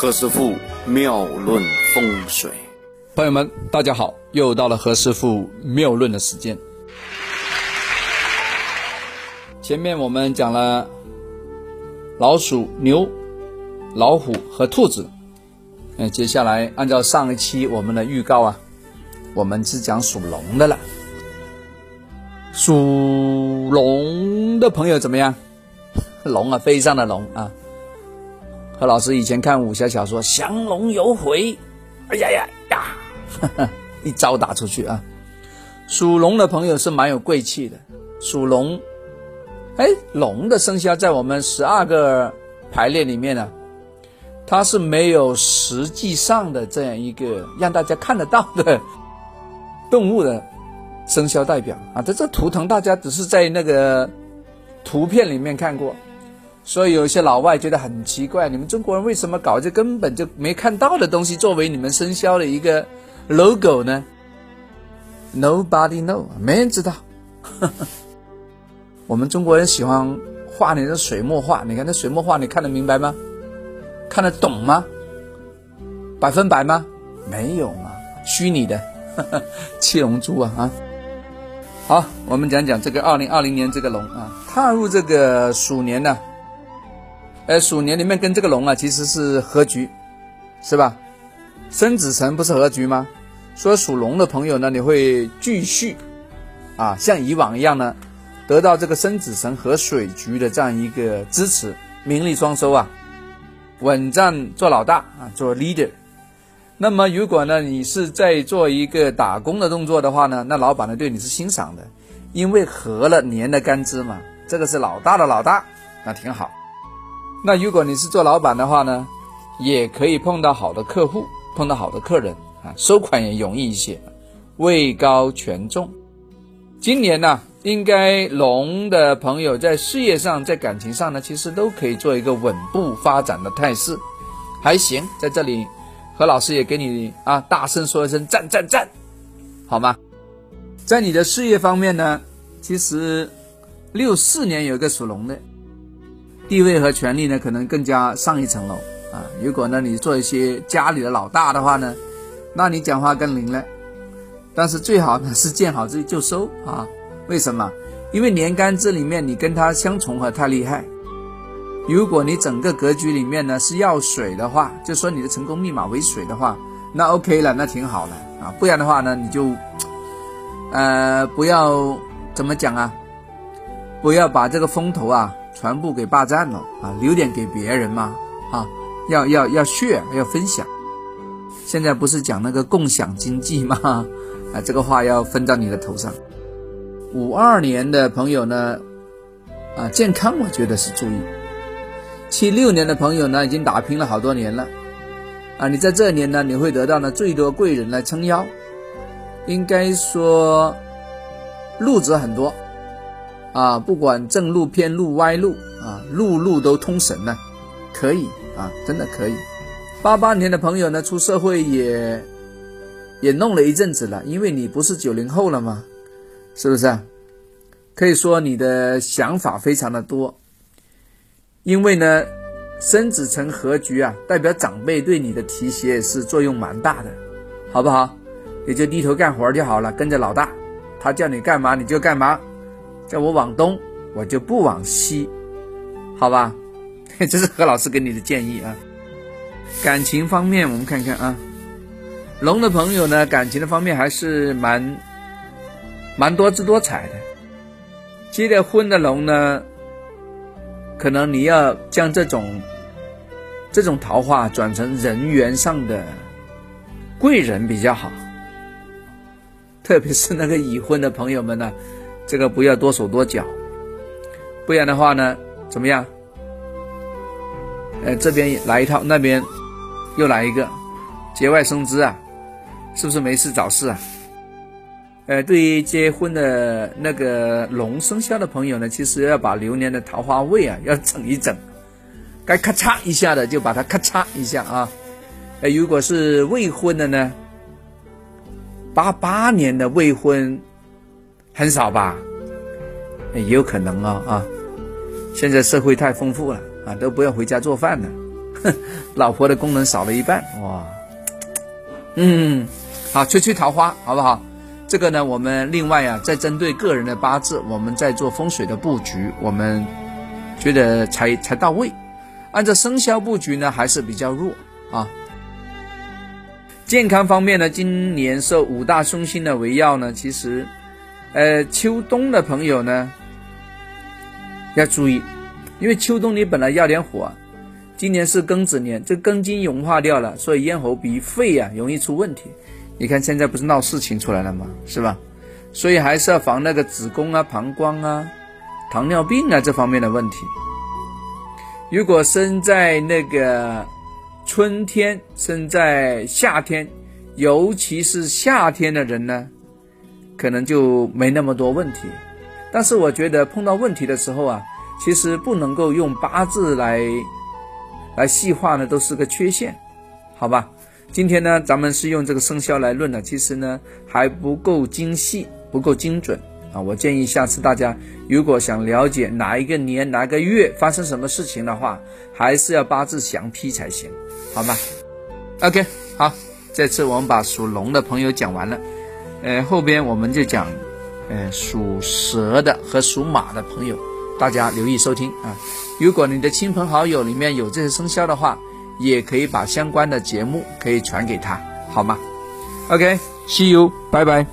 何师傅妙论风水，朋友们，大家好，又到了何师傅妙论的时间。前面我们讲了老鼠、牛、老虎和兔子，嗯，接下来按照上一期我们的预告啊，我们是讲属龙的了。属龙的朋友怎么样？龙啊，飞上的龙啊！何老师以前看武侠小说，降龙有悔，哎呀呀呀，一招打出去啊！属龙的朋友是蛮有贵气的。属龙，哎，龙的生肖在我们十二个排列里面呢，它是没有实际上的这样一个让大家看得到的动物的生肖代表啊。这这图腾大家只是在那个图片里面看过。所以有些老外觉得很奇怪，你们中国人为什么搞这根本就没看到的东西作为你们生肖的一个 logo 呢？Nobody know，没人知道。我们中国人喜欢画那种水墨画，你看那水墨画，你看得明白吗？看得懂吗？百分百吗？没有嘛，虚拟的，七龙珠啊啊！好，我们讲讲这个二零二零年这个龙啊，踏入这个鼠年呢。哎，鼠年里面跟这个龙啊，其实是合局，是吧？申子辰不是合局吗？所以属龙的朋友呢，你会继续啊，像以往一样呢，得到这个申子辰和水局的这样一个支持，名利双收啊，稳占做老大啊，做 leader。那么如果呢，你是在做一个打工的动作的话呢，那老板呢对你是欣赏的，因为合了年的干支嘛，这个是老大的老大，那挺好。那如果你是做老板的话呢，也可以碰到好的客户，碰到好的客人啊，收款也容易一些，位高权重。今年呢，应该龙的朋友在事业上、在感情上呢，其实都可以做一个稳步发展的态势，还行。在这里，何老师也给你啊大声说一声赞赞赞，好吗？在你的事业方面呢，其实六四年有一个属龙的。地位和权力呢，可能更加上一层楼啊！如果呢，你做一些家里的老大的话呢，那你讲话更灵了。但是最好呢是见好就就收啊！为什么？因为年干这里面你跟他相重合太厉害。如果你整个格局里面呢是要水的话，就说你的成功密码为水的话，那 OK 了，那挺好的啊！不然的话呢，你就呃不要怎么讲啊？不要把这个风头啊。全部给霸占了啊！留点给别人嘛啊！要要要 share，要分享。现在不是讲那个共享经济吗？啊，这个话要分到你的头上。五二年的朋友呢，啊，健康我觉得是注意。七六年的朋友呢，已经打拼了好多年了，啊，你在这年呢，你会得到呢最多贵人来撑腰，应该说路子很多。啊，不管正路、偏路、歪路啊，路路都通神呢，可以啊，真的可以。八八年的朋友呢，出社会也也弄了一阵子了，因为你不是九零后了吗？是不是？可以说你的想法非常的多，因为呢，生子成合局啊，代表长辈对你的提携是作用蛮大的，好不好？你就低头干活就好了，跟着老大，他叫你干嘛你就干嘛。叫我往东，我就不往西，好吧？这是何老师给你的建议啊。感情方面，我们看看啊，龙的朋友呢，感情的方面还是蛮蛮多姿多彩的。结了婚的龙呢，可能你要将这种这种桃花转成人缘上的贵人比较好，特别是那个已婚的朋友们呢。这个不要多手多脚，不然的话呢，怎么样？呃，这边来一套，那边又来一个，节外生枝啊，是不是没事找事啊？呃，对于结婚的那个龙生肖的朋友呢，其实要把流年的桃花位啊要整一整，该咔嚓一下的就把它咔嚓一下啊。呃，如果是未婚的呢，八八年的未婚。很少吧，也有可能啊啊！现在社会太丰富了啊，都不要回家做饭了，哼 老婆的功能少了一半，哇，嗯，好，吹吹桃花，好不好？这个呢，我们另外啊，再针对个人的八字，我们在做风水的布局，我们觉得才才到位。按照生肖布局呢，还是比较弱啊。健康方面呢，今年受五大凶星的围绕呢，其实，呃，秋冬的朋友呢要注意，因为秋冬你本来要点火，今年是庚子年，这庚金融化掉了，所以咽喉鼻肺呀容易出问题。你看现在不是闹事情出来了吗？是吧？所以还是要防那个子宫啊、膀胱啊、糖尿病啊这方面的问题。如果生在那个。春天生在夏天，尤其是夏天的人呢，可能就没那么多问题。但是我觉得碰到问题的时候啊，其实不能够用八字来来细化呢，都是个缺陷，好吧？今天呢，咱们是用这个生肖来论的，其实呢还不够精细，不够精准。啊，我建议下次大家如果想了解哪一个年哪个月发生什么事情的话，还是要八字详批才行，好吗？OK，好，这次我们把属龙的朋友讲完了，呃，后边我们就讲，呃，属蛇的和属马的朋友，大家留意收听啊。如果你的亲朋好友里面有这些生肖的话，也可以把相关的节目可以传给他，好吗？OK，See you，拜拜。